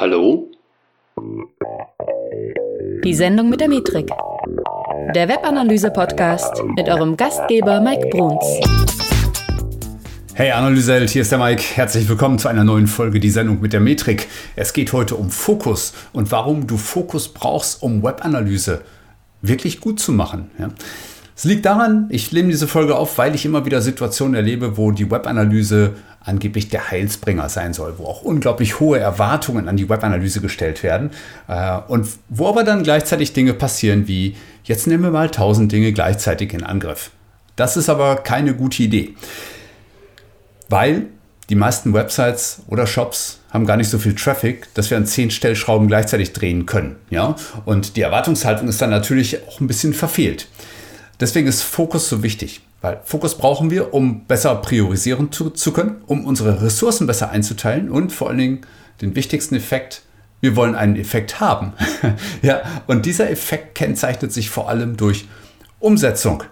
Hallo? Die Sendung mit der Metrik. Der Webanalyse-Podcast mit eurem Gastgeber Mike Bruns. Hey Analyseheld, hier ist der Mike. Herzlich willkommen zu einer neuen Folge Die Sendung mit der Metrik. Es geht heute um Fokus und warum du Fokus brauchst, um Webanalyse wirklich gut zu machen. Ja? Es liegt daran, ich nehme diese Folge auf, weil ich immer wieder Situationen erlebe, wo die Webanalyse angeblich der Heilsbringer sein soll, wo auch unglaublich hohe Erwartungen an die Webanalyse gestellt werden äh, und wo aber dann gleichzeitig Dinge passieren wie, jetzt nehmen wir mal tausend Dinge gleichzeitig in Angriff. Das ist aber keine gute Idee, weil die meisten Websites oder Shops haben gar nicht so viel Traffic, dass wir an zehn Stellschrauben gleichzeitig drehen können. Ja? Und die Erwartungshaltung ist dann natürlich auch ein bisschen verfehlt. Deswegen ist Fokus so wichtig, weil Fokus brauchen wir, um besser priorisieren zu, zu können, um unsere Ressourcen besser einzuteilen und vor allen Dingen den wichtigsten Effekt, wir wollen einen Effekt haben. ja, und dieser Effekt kennzeichnet sich vor allem durch Umsetzung.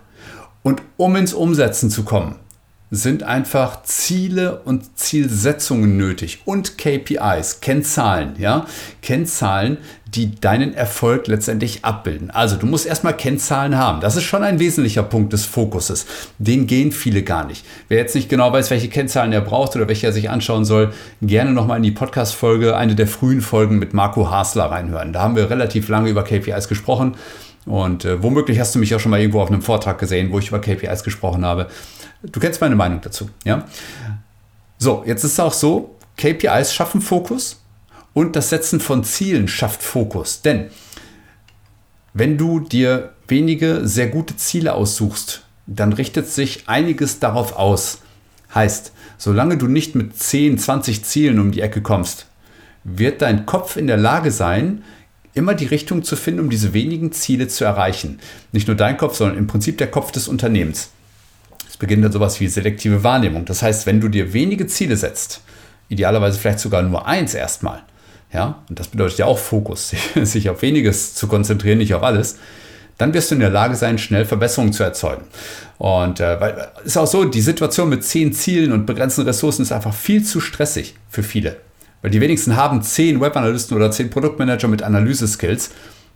Und um ins Umsetzen zu kommen, sind einfach Ziele und Zielsetzungen nötig und KPIs, Kennzahlen, ja, Kennzahlen, die deinen Erfolg letztendlich abbilden. Also du musst erstmal Kennzahlen haben. Das ist schon ein wesentlicher Punkt des Fokuses. Den gehen viele gar nicht. Wer jetzt nicht genau weiß, welche Kennzahlen er braucht oder welche er sich anschauen soll, gerne nochmal in die Podcast-Folge, eine der frühen Folgen mit Marco Hasler reinhören. Da haben wir relativ lange über KPIs gesprochen. Und äh, womöglich hast du mich auch schon mal irgendwo auf einem Vortrag gesehen, wo ich über KPIs gesprochen habe. Du kennst meine Meinung dazu, ja? So, jetzt ist es auch so, KPIs schaffen Fokus und das Setzen von Zielen schafft Fokus. Denn wenn du dir wenige sehr gute Ziele aussuchst, dann richtet sich einiges darauf aus. Heißt, solange du nicht mit 10, 20 Zielen um die Ecke kommst, wird dein Kopf in der Lage sein, immer die Richtung zu finden, um diese wenigen Ziele zu erreichen. Nicht nur dein Kopf, sondern im Prinzip der Kopf des Unternehmens beginnt dann sowas wie selektive Wahrnehmung. Das heißt, wenn du dir wenige Ziele setzt, idealerweise vielleicht sogar nur eins erstmal, ja, und das bedeutet ja auch Fokus, sich auf weniges zu konzentrieren, nicht auf alles, dann wirst du in der Lage sein, schnell Verbesserungen zu erzeugen. Und äh, ist auch so, die Situation mit zehn Zielen und begrenzten Ressourcen ist einfach viel zu stressig für viele. Weil die wenigsten haben zehn Webanalysten oder zehn Produktmanager mit Analyse-Skills.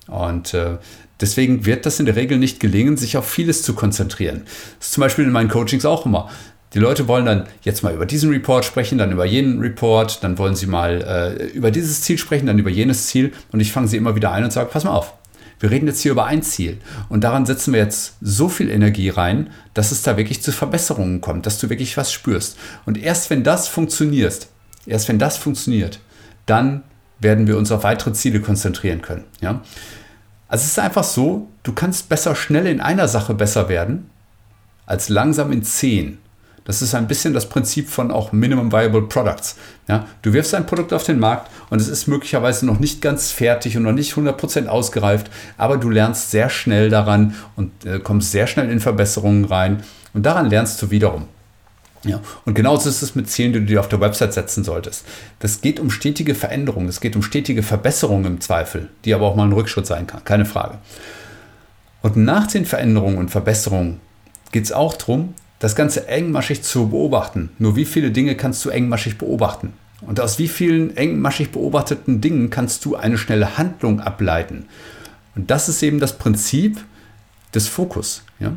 Und äh, Deswegen wird das in der Regel nicht gelingen, sich auf vieles zu konzentrieren. Das ist zum Beispiel in meinen Coachings auch immer. Die Leute wollen dann jetzt mal über diesen Report sprechen, dann über jenen Report, dann wollen sie mal äh, über dieses Ziel sprechen, dann über jenes Ziel. Und ich fange sie immer wieder ein und sage, pass mal auf, wir reden jetzt hier über ein Ziel. Und daran setzen wir jetzt so viel Energie rein, dass es da wirklich zu Verbesserungen kommt, dass du wirklich was spürst. Und erst wenn das funktioniert, erst wenn das funktioniert, dann werden wir uns auf weitere Ziele konzentrieren können. Ja? Also es ist einfach so, du kannst besser schnell in einer Sache besser werden, als langsam in zehn. Das ist ein bisschen das Prinzip von auch Minimum Viable Products. Ja, du wirfst ein Produkt auf den Markt und es ist möglicherweise noch nicht ganz fertig und noch nicht 100% ausgereift, aber du lernst sehr schnell daran und äh, kommst sehr schnell in Verbesserungen rein und daran lernst du wiederum. Ja, und genauso ist es mit Zielen, die du dir auf der Website setzen solltest. Das geht um stetige Veränderungen, es geht um stetige Verbesserungen im Zweifel, die aber auch mal ein Rückschritt sein kann, keine Frage. Und nach den Veränderungen und Verbesserungen geht es auch darum, das Ganze engmaschig zu beobachten. Nur wie viele Dinge kannst du engmaschig beobachten? Und aus wie vielen engmaschig beobachteten Dingen kannst du eine schnelle Handlung ableiten? Und das ist eben das Prinzip des Fokus. Ja?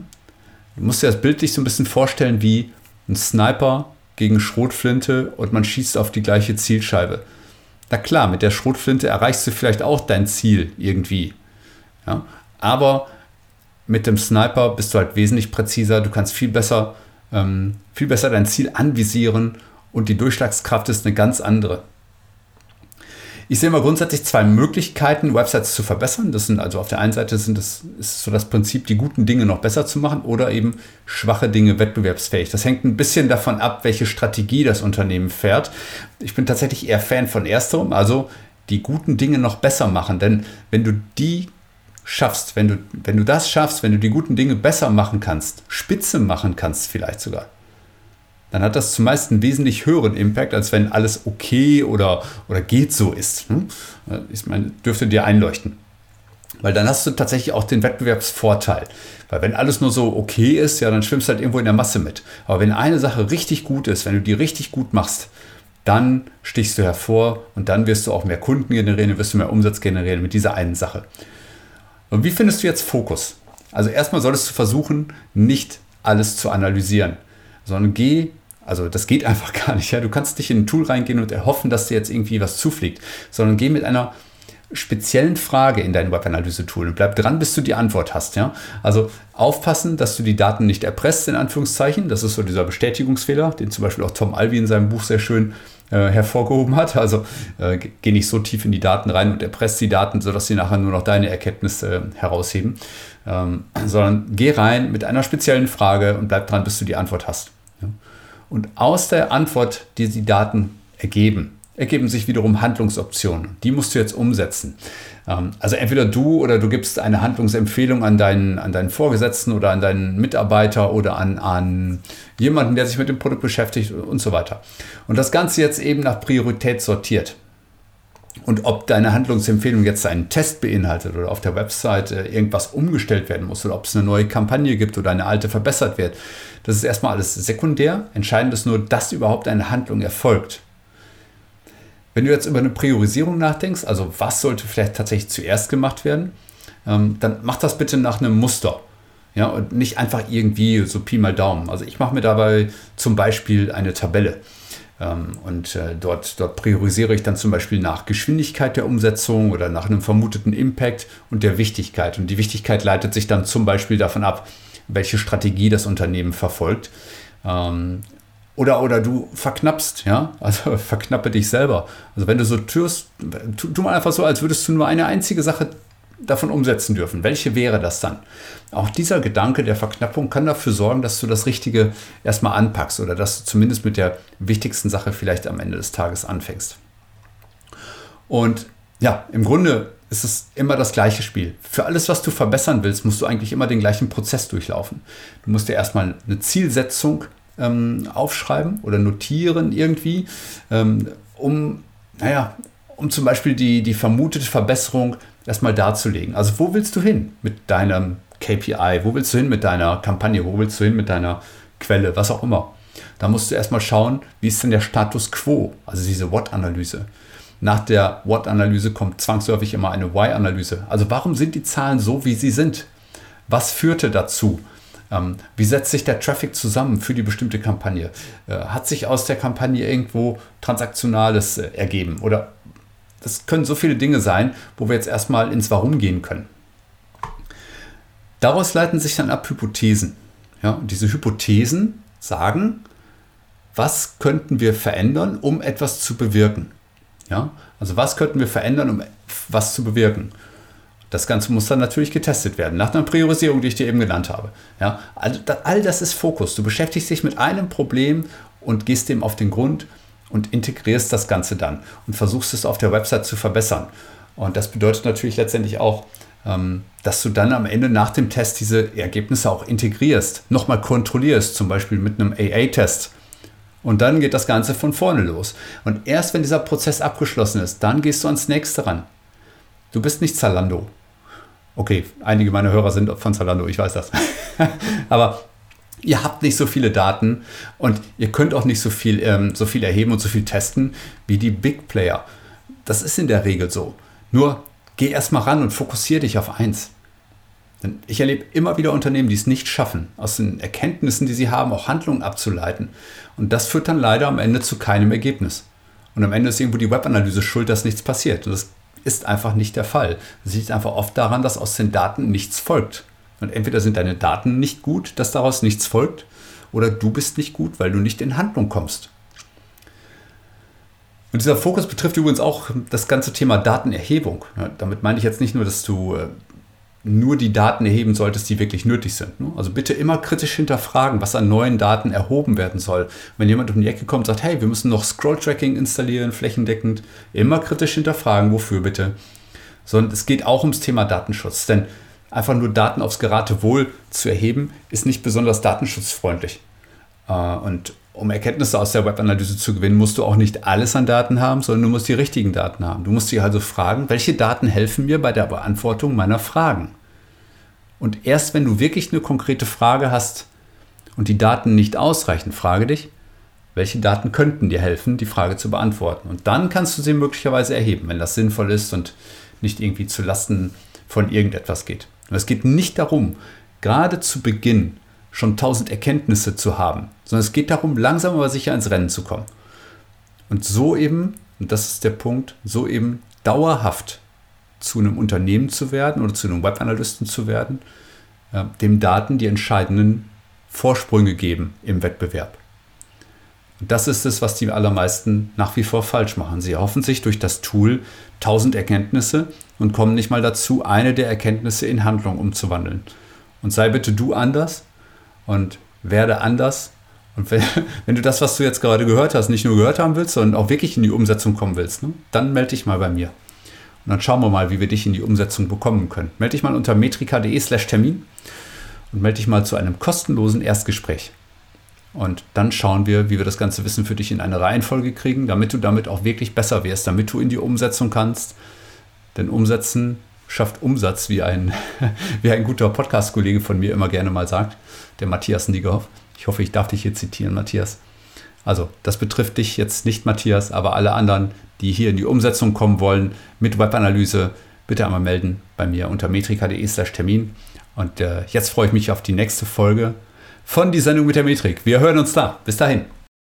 Du musst dir das bildlich so ein bisschen vorstellen wie ein Sniper gegen Schrotflinte und man schießt auf die gleiche Zielscheibe. Na klar, mit der Schrotflinte erreichst du vielleicht auch dein Ziel irgendwie. Ja? Aber mit dem Sniper bist du halt wesentlich präziser, du kannst viel besser, ähm, viel besser dein Ziel anvisieren und die Durchschlagskraft ist eine ganz andere. Ich sehe mal grundsätzlich zwei Möglichkeiten, Websites zu verbessern. Das sind also auf der einen Seite sind das, ist so das Prinzip, die guten Dinge noch besser zu machen oder eben schwache Dinge wettbewerbsfähig. Das hängt ein bisschen davon ab, welche Strategie das Unternehmen fährt. Ich bin tatsächlich eher Fan von ersterem, also die guten Dinge noch besser machen. Denn wenn du die schaffst, wenn du, wenn du das schaffst, wenn du die guten Dinge besser machen kannst, spitze machen kannst vielleicht sogar, dann hat das zumeist einen wesentlich höheren Impact, als wenn alles okay oder, oder geht so ist. Hm? Ich meine, dürfte dir einleuchten. Weil dann hast du tatsächlich auch den Wettbewerbsvorteil. Weil wenn alles nur so okay ist, ja, dann schwimmst du halt irgendwo in der Masse mit. Aber wenn eine Sache richtig gut ist, wenn du die richtig gut machst, dann stichst du hervor und dann wirst du auch mehr Kunden generieren, wirst du mehr Umsatz generieren mit dieser einen Sache. Und wie findest du jetzt Fokus? Also erstmal solltest du versuchen, nicht alles zu analysieren, sondern geh, also das geht einfach gar nicht. Ja? Du kannst nicht in ein Tool reingehen und erhoffen, dass dir jetzt irgendwie was zufliegt, sondern geh mit einer speziellen Frage in dein Webanalyse-Tool und bleib dran, bis du die Antwort hast. Ja? Also aufpassen, dass du die Daten nicht erpresst, in Anführungszeichen. Das ist so dieser Bestätigungsfehler, den zum Beispiel auch Tom Alvi in seinem Buch sehr schön äh, hervorgehoben hat. Also äh, geh nicht so tief in die Daten rein und erpresst die Daten, sodass sie nachher nur noch deine Erkenntnisse äh, herausheben, ähm, sondern geh rein mit einer speziellen Frage und bleib dran, bis du die Antwort hast. Und aus der Antwort, die die Daten ergeben, ergeben sich wiederum Handlungsoptionen. Die musst du jetzt umsetzen. Ähm, also entweder du oder du gibst eine Handlungsempfehlung an deinen, an deinen Vorgesetzten oder an deinen Mitarbeiter oder an, an jemanden, der sich mit dem Produkt beschäftigt und so weiter. Und das Ganze jetzt eben nach Priorität sortiert. Und ob deine Handlungsempfehlung jetzt einen Test beinhaltet oder auf der Website äh, irgendwas umgestellt werden muss oder ob es eine neue Kampagne gibt oder eine alte verbessert wird, das ist erstmal alles sekundär. Entscheidend ist nur, dass überhaupt eine Handlung erfolgt. Wenn du jetzt über eine Priorisierung nachdenkst, also was sollte vielleicht tatsächlich zuerst gemacht werden, ähm, dann mach das bitte nach einem Muster. Ja, und nicht einfach irgendwie so Pi mal Daumen. Also ich mache mir dabei zum Beispiel eine Tabelle. Ähm, und äh, dort, dort priorisiere ich dann zum Beispiel nach Geschwindigkeit der Umsetzung oder nach einem vermuteten Impact und der Wichtigkeit. Und die Wichtigkeit leitet sich dann zum Beispiel davon ab, welche Strategie das Unternehmen verfolgt. Ähm, oder, oder du verknappst, ja, also verknappe dich selber. Also wenn du so tust, tu, tu mal einfach so, als würdest du nur eine einzige Sache davon umsetzen dürfen. Welche wäre das dann? Auch dieser Gedanke der Verknappung kann dafür sorgen, dass du das Richtige erstmal anpackst oder dass du zumindest mit der wichtigsten Sache vielleicht am Ende des Tages anfängst. Und ja, im Grunde ist es immer das gleiche Spiel. Für alles, was du verbessern willst, musst du eigentlich immer den gleichen Prozess durchlaufen. Du musst dir erstmal eine Zielsetzung ähm, aufschreiben oder notieren irgendwie, ähm, um, naja, um zum Beispiel die, die vermutete Verbesserung erstmal darzulegen. Also wo willst du hin mit deinem KPI? Wo willst du hin mit deiner Kampagne? Wo willst du hin mit deiner Quelle? Was auch immer. Da musst du erstmal schauen, wie ist denn der Status quo, also diese What-Analyse. Nach der What-Analyse kommt zwangsläufig immer eine Why-Analyse. Also warum sind die Zahlen so, wie sie sind? Was führte dazu? Ähm, wie setzt sich der Traffic zusammen für die bestimmte Kampagne? Äh, hat sich aus der Kampagne irgendwo Transaktionales äh, ergeben? Oder das können so viele Dinge sein, wo wir jetzt erstmal ins Warum gehen können. Daraus leiten sich dann ab Hypothesen. Ja, und diese Hypothesen sagen, was könnten wir verändern, um etwas zu bewirken? Ja, also was könnten wir verändern, um was zu bewirken? Das Ganze muss dann natürlich getestet werden, nach einer Priorisierung, die ich dir eben genannt habe. Ja, all, all das ist Fokus. Du beschäftigst dich mit einem Problem und gehst dem auf den Grund und integrierst das Ganze dann und versuchst es auf der Website zu verbessern. Und das bedeutet natürlich letztendlich auch, ähm, dass du dann am Ende nach dem Test diese Ergebnisse auch integrierst, nochmal kontrollierst, zum Beispiel mit einem AA-Test. Und dann geht das Ganze von vorne los. Und erst wenn dieser Prozess abgeschlossen ist, dann gehst du ans nächste ran. Du bist nicht Zalando. Okay, einige meiner Hörer sind von Zalando, ich weiß das. Aber ihr habt nicht so viele Daten und ihr könnt auch nicht so viel, ähm, so viel erheben und so viel testen wie die Big Player. Das ist in der Regel so. Nur geh erstmal ran und fokussiere dich auf eins. Denn ich erlebe immer wieder Unternehmen, die es nicht schaffen, aus den Erkenntnissen, die sie haben, auch Handlungen abzuleiten. Und das führt dann leider am Ende zu keinem Ergebnis. Und am Ende ist irgendwo die Webanalyse schuld, dass nichts passiert. Und das ist einfach nicht der Fall. Das liegt einfach oft daran, dass aus den Daten nichts folgt. Und entweder sind deine Daten nicht gut, dass daraus nichts folgt, oder du bist nicht gut, weil du nicht in Handlung kommst. Und dieser Fokus betrifft übrigens auch das ganze Thema Datenerhebung. Damit meine ich jetzt nicht nur, dass du äh, nur die Daten erheben solltest, die wirklich nötig sind. Ne? Also bitte immer kritisch hinterfragen, was an neuen Daten erhoben werden soll. Wenn jemand um die Ecke kommt und sagt, hey, wir müssen noch Scroll-Tracking installieren, flächendeckend, immer kritisch hinterfragen, wofür bitte. Sondern es geht auch ums Thema Datenschutz. Denn einfach nur Daten aufs Geratewohl zu erheben, ist nicht besonders datenschutzfreundlich. Äh, und um Erkenntnisse aus der Webanalyse zu gewinnen, musst du auch nicht alles an Daten haben, sondern du musst die richtigen Daten haben. Du musst dich also fragen, welche Daten helfen mir bei der Beantwortung meiner Fragen? Und erst wenn du wirklich eine konkrete Frage hast und die Daten nicht ausreichen, frage dich, welche Daten könnten dir helfen, die Frage zu beantworten. Und dann kannst du sie möglicherweise erheben, wenn das sinnvoll ist und nicht irgendwie zu Lasten von irgendetwas geht. Und es geht nicht darum, gerade zu Beginn schon tausend Erkenntnisse zu haben, sondern es geht darum, langsam aber sicher ins Rennen zu kommen. Und so eben, und das ist der Punkt, so eben dauerhaft zu einem Unternehmen zu werden oder zu einem Webanalysten zu werden, ja, dem Daten die entscheidenden Vorsprünge geben im Wettbewerb. Das ist es, was die allermeisten nach wie vor falsch machen. Sie erhoffen sich durch das Tool tausend Erkenntnisse und kommen nicht mal dazu, eine der Erkenntnisse in Handlung umzuwandeln. Und sei bitte du anders und werde anders. Und wenn, wenn, du das, was du jetzt gerade gehört hast, nicht nur gehört haben willst, sondern auch wirklich in die Umsetzung kommen willst, ne, dann melde dich mal bei mir. Und dann schauen wir mal, wie wir dich in die Umsetzung bekommen können. Melde dich mal unter metrika.de slash Termin und melde dich mal zu einem kostenlosen Erstgespräch. Und dann schauen wir, wie wir das ganze Wissen für dich in eine Reihenfolge kriegen, damit du damit auch wirklich besser wirst, damit du in die Umsetzung kannst. Denn Umsetzen schafft Umsatz, wie ein, wie ein guter Podcast-Kollege von mir immer gerne mal sagt, der Matthias Niegerhoff. Ich hoffe, ich darf dich hier zitieren, Matthias. Also, das betrifft dich jetzt nicht, Matthias, aber alle anderen, die hier in die Umsetzung kommen wollen mit Webanalyse, bitte einmal melden bei mir unter metrika.de/slash Termin. Und äh, jetzt freue ich mich auf die nächste Folge von die Sendung mit der Metrik. Wir hören uns da. Bis dahin.